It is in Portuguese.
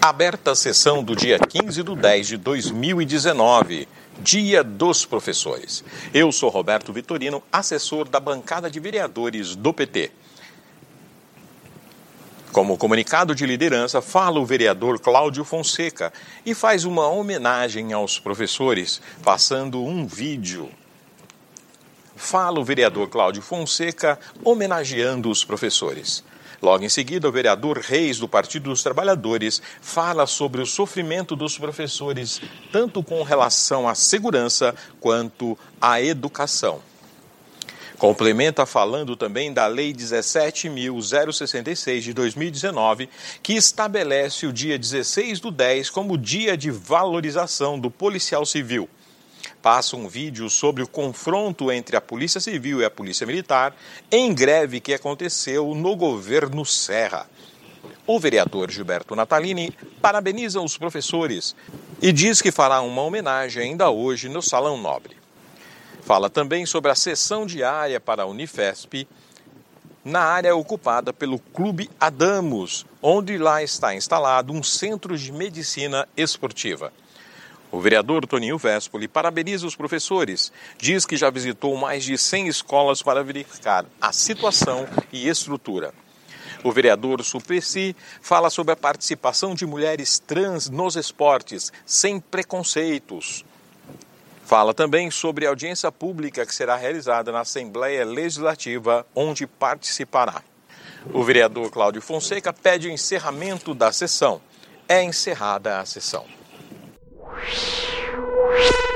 Aberta a sessão do dia 15 de 10 de 2019, Dia dos Professores. Eu sou Roberto Vitorino, assessor da bancada de vereadores do PT. Como comunicado de liderança, fala o vereador Cláudio Fonseca e faz uma homenagem aos professores, passando um vídeo. Fala o vereador Cláudio Fonseca homenageando os professores. Logo em seguida, o vereador Reis, do Partido dos Trabalhadores, fala sobre o sofrimento dos professores, tanto com relação à segurança quanto à educação. Complementa falando também da Lei 17.066 de 2019, que estabelece o dia 16 do 10 como dia de valorização do policial civil passa um vídeo sobre o confronto entre a Polícia Civil e a Polícia Militar em greve que aconteceu no governo Serra. O vereador Gilberto Natalini parabeniza os professores e diz que fará uma homenagem ainda hoje no Salão Nobre. Fala também sobre a sessão diária para a Unifesp na área ocupada pelo Clube Adamos, onde lá está instalado um centro de medicina esportiva. O vereador Toninho Vespoli parabeniza os professores, diz que já visitou mais de 100 escolas para verificar a situação e estrutura. O vereador Suplicy fala sobre a participação de mulheres trans nos esportes, sem preconceitos. Fala também sobre a audiência pública que será realizada na Assembleia Legislativa, onde participará. O vereador Cláudio Fonseca pede o encerramento da sessão. É encerrada a sessão. you.